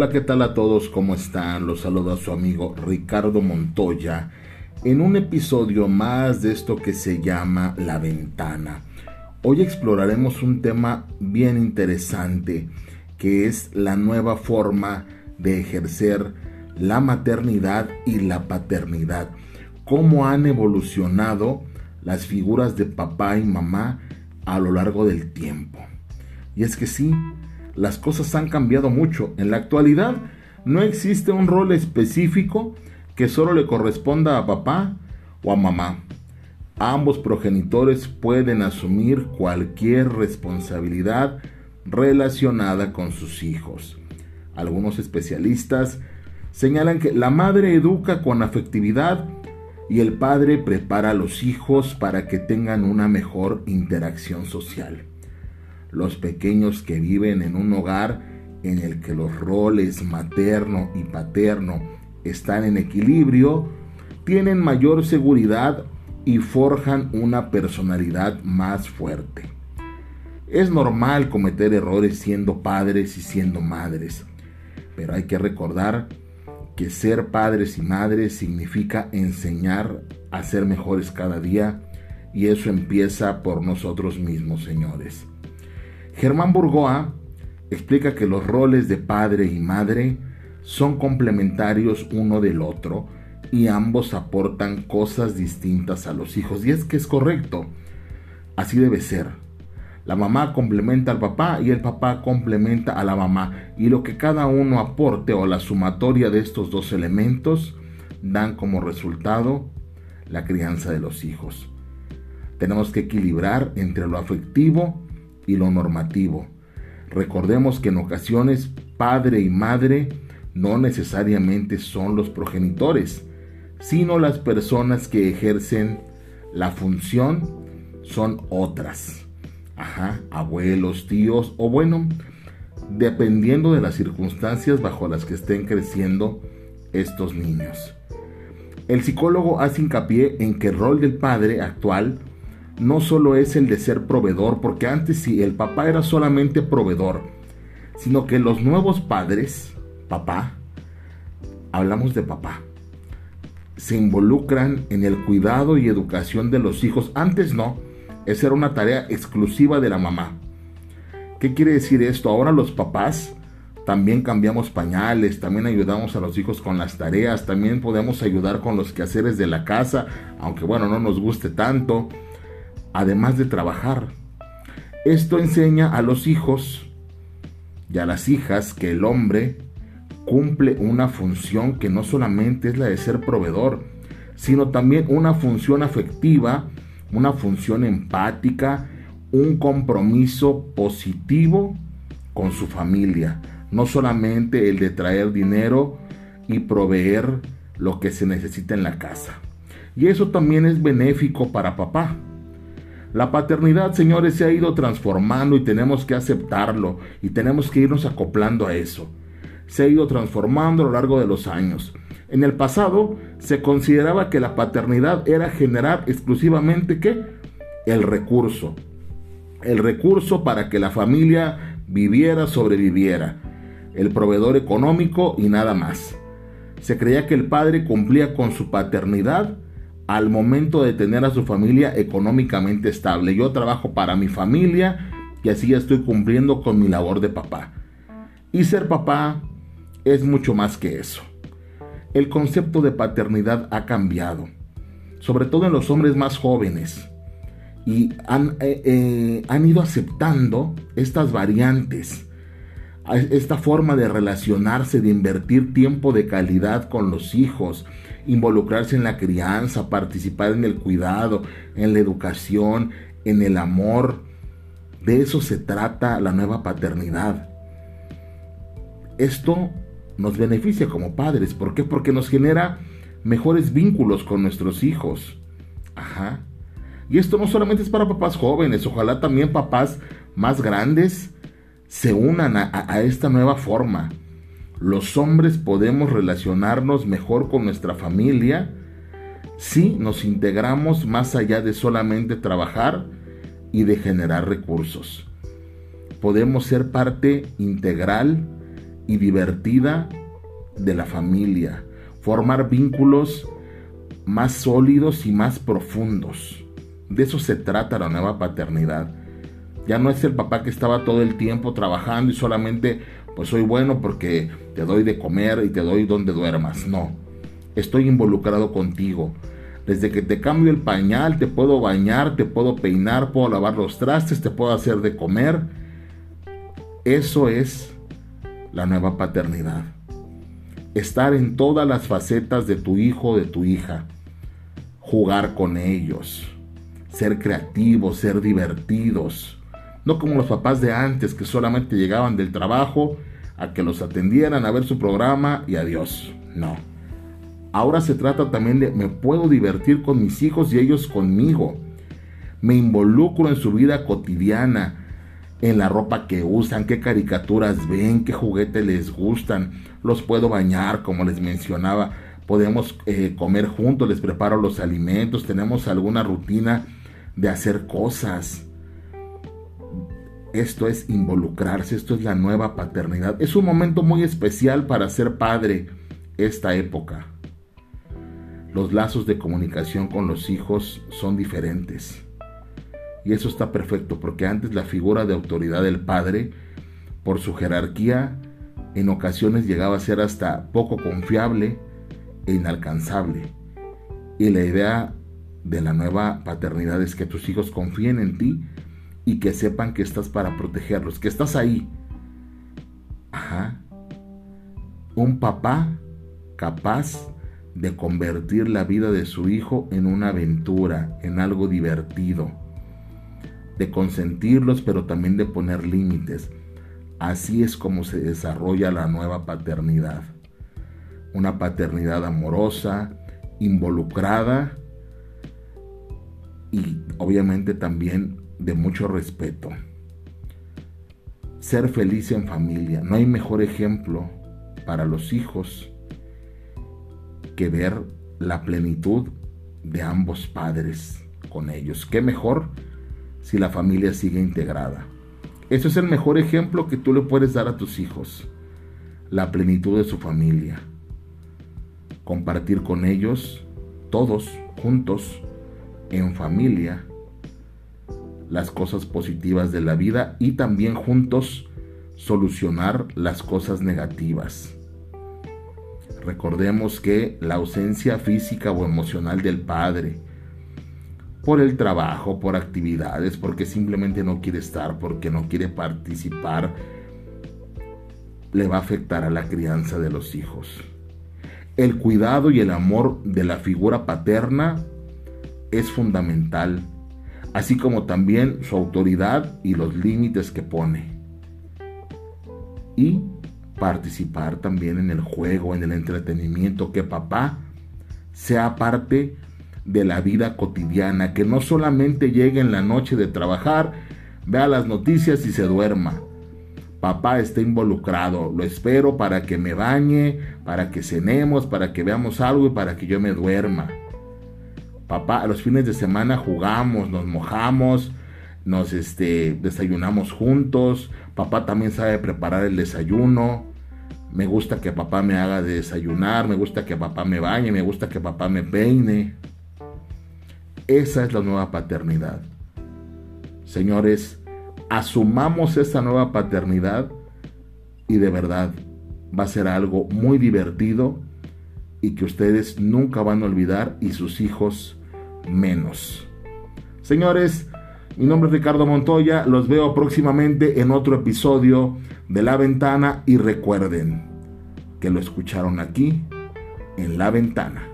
Hola, ¿qué tal a todos? ¿Cómo están? Los saluda su amigo Ricardo Montoya en un episodio más de esto que se llama La Ventana. Hoy exploraremos un tema bien interesante que es la nueva forma de ejercer la maternidad y la paternidad. Cómo han evolucionado las figuras de papá y mamá a lo largo del tiempo. Y es que sí, las cosas han cambiado mucho. En la actualidad no existe un rol específico que solo le corresponda a papá o a mamá. Ambos progenitores pueden asumir cualquier responsabilidad relacionada con sus hijos. Algunos especialistas señalan que la madre educa con afectividad y el padre prepara a los hijos para que tengan una mejor interacción social los pequeños que viven en un hogar en el que los roles materno y paterno están en equilibrio, tienen mayor seguridad y forjan una personalidad más fuerte. Es normal cometer errores siendo padres y siendo madres, pero hay que recordar que ser padres y madres significa enseñar a ser mejores cada día y eso empieza por nosotros mismos, señores. Germán Burgoa explica que los roles de padre y madre son complementarios uno del otro y ambos aportan cosas distintas a los hijos. Y es que es correcto, así debe ser. La mamá complementa al papá y el papá complementa a la mamá. Y lo que cada uno aporte o la sumatoria de estos dos elementos dan como resultado la crianza de los hijos. Tenemos que equilibrar entre lo afectivo y lo normativo. Recordemos que en ocasiones padre y madre no necesariamente son los progenitores, sino las personas que ejercen la función son otras. Ajá, abuelos, tíos o bueno, dependiendo de las circunstancias bajo las que estén creciendo estos niños. El psicólogo hace hincapié en que el rol del padre actual no solo es el de ser proveedor, porque antes sí, el papá era solamente proveedor, sino que los nuevos padres, papá, hablamos de papá, se involucran en el cuidado y educación de los hijos. Antes no, esa era una tarea exclusiva de la mamá. ¿Qué quiere decir esto? Ahora los papás también cambiamos pañales, también ayudamos a los hijos con las tareas, también podemos ayudar con los quehaceres de la casa, aunque bueno, no nos guste tanto además de trabajar. Esto enseña a los hijos y a las hijas que el hombre cumple una función que no solamente es la de ser proveedor, sino también una función afectiva, una función empática, un compromiso positivo con su familia, no solamente el de traer dinero y proveer lo que se necesita en la casa. Y eso también es benéfico para papá, la paternidad, señores, se ha ido transformando y tenemos que aceptarlo y tenemos que irnos acoplando a eso. Se ha ido transformando a lo largo de los años. En el pasado se consideraba que la paternidad era generar exclusivamente qué? El recurso. El recurso para que la familia viviera, sobreviviera. El proveedor económico y nada más. Se creía que el padre cumplía con su paternidad al momento de tener a su familia económicamente estable. Yo trabajo para mi familia y así estoy cumpliendo con mi labor de papá. Y ser papá es mucho más que eso. El concepto de paternidad ha cambiado, sobre todo en los hombres más jóvenes, y han, eh, eh, han ido aceptando estas variantes, esta forma de relacionarse, de invertir tiempo de calidad con los hijos, involucrarse en la crianza, participar en el cuidado, en la educación, en el amor. De eso se trata la nueva paternidad. Esto nos beneficia como padres. ¿Por qué? Porque nos genera mejores vínculos con nuestros hijos. Ajá. Y esto no solamente es para papás jóvenes, ojalá también papás más grandes se unan a, a esta nueva forma los hombres podemos relacionarnos mejor con nuestra familia si nos integramos más allá de solamente trabajar y de generar recursos. Podemos ser parte integral y divertida de la familia, formar vínculos más sólidos y más profundos. De eso se trata la nueva paternidad. Ya no es el papá que estaba todo el tiempo trabajando y solamente pues soy bueno porque te doy de comer y te doy donde duermas. No, estoy involucrado contigo. Desde que te cambio el pañal, te puedo bañar, te puedo peinar, puedo lavar los trastes, te puedo hacer de comer. Eso es la nueva paternidad. Estar en todas las facetas de tu hijo o de tu hija. Jugar con ellos. Ser creativos, ser divertidos. Como los papás de antes que solamente llegaban del trabajo a que los atendieran a ver su programa y adiós. No. Ahora se trata también de me puedo divertir con mis hijos y ellos conmigo. Me involucro en su vida cotidiana, en la ropa que usan, qué caricaturas ven, qué juguetes les gustan. Los puedo bañar, como les mencionaba. Podemos eh, comer juntos, les preparo los alimentos, tenemos alguna rutina de hacer cosas. Esto es involucrarse, esto es la nueva paternidad. Es un momento muy especial para ser padre esta época. Los lazos de comunicación con los hijos son diferentes. Y eso está perfecto porque antes la figura de autoridad del padre, por su jerarquía, en ocasiones llegaba a ser hasta poco confiable e inalcanzable. Y la idea de la nueva paternidad es que tus hijos confíen en ti y que sepan que estás para protegerlos, que estás ahí. Ajá. Un papá capaz de convertir la vida de su hijo en una aventura, en algo divertido, de consentirlos pero también de poner límites. Así es como se desarrolla la nueva paternidad. Una paternidad amorosa, involucrada y obviamente también de mucho respeto. Ser feliz en familia. No hay mejor ejemplo para los hijos que ver la plenitud de ambos padres con ellos. ¿Qué mejor si la familia sigue integrada? Eso es el mejor ejemplo que tú le puedes dar a tus hijos. La plenitud de su familia. Compartir con ellos, todos juntos, en familia, las cosas positivas de la vida y también juntos solucionar las cosas negativas. Recordemos que la ausencia física o emocional del padre, por el trabajo, por actividades, porque simplemente no quiere estar, porque no quiere participar, le va a afectar a la crianza de los hijos. El cuidado y el amor de la figura paterna es fundamental así como también su autoridad y los límites que pone. Y participar también en el juego, en el entretenimiento, que papá sea parte de la vida cotidiana, que no solamente llegue en la noche de trabajar, vea las noticias y se duerma. Papá está involucrado, lo espero para que me bañe, para que cenemos, para que veamos algo y para que yo me duerma. Papá, los fines de semana jugamos, nos mojamos, nos este, desayunamos juntos. Papá también sabe preparar el desayuno. Me gusta que papá me haga de desayunar, me gusta que papá me bañe, me gusta que papá me peine. Esa es la nueva paternidad. Señores, asumamos esa nueva paternidad y de verdad va a ser algo muy divertido y que ustedes nunca van a olvidar y sus hijos menos. Señores, mi nombre es Ricardo Montoya, los veo próximamente en otro episodio de La Ventana y recuerden que lo escucharon aquí en La Ventana.